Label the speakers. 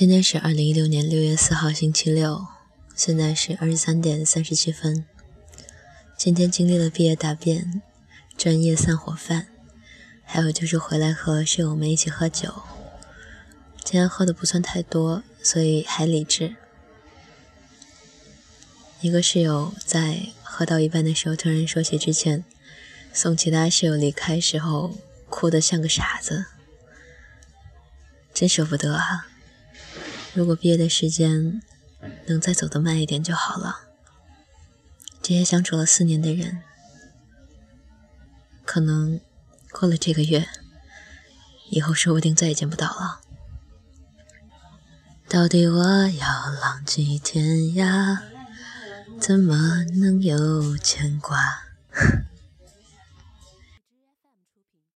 Speaker 1: 今天是二零一六年六月四号，星期六，现在是二十三点三十七分。今天经历了毕业答辩、专业散伙饭，还有就是回来和室友们一起喝酒。今天喝的不算太多，所以还理智。一个室友在喝到一半的时候，突然说起之前送其他室友离开时候哭得像个傻子，真舍不得啊！如果毕业的时间能再走得慢一点就好了。这些相处了四年的人，可能过了这个月，以后说不定再也见不到了。到底我要浪迹天涯，怎么能有牵挂？